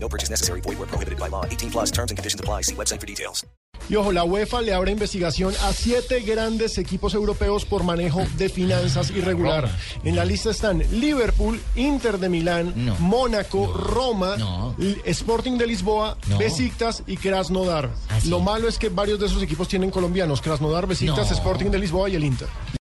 No purchase necessary. Void where prohibited by law. 18 plus terms and conditions apply. See website for details. Y ojo, la UEFA le abre investigación a siete grandes equipos europeos por manejo de finanzas irregular. En la lista están Liverpool, Inter de Milán, No. Mónaco, Roma, No. L- Sporting de Lisboa, No. Besiktas y Krasnodar. ¿Ah, sí? Lo malo es que varios de esos equipos tienen colombianos, Krasnodar, Besiktas, No. Sporting de Lisboa y el Inter.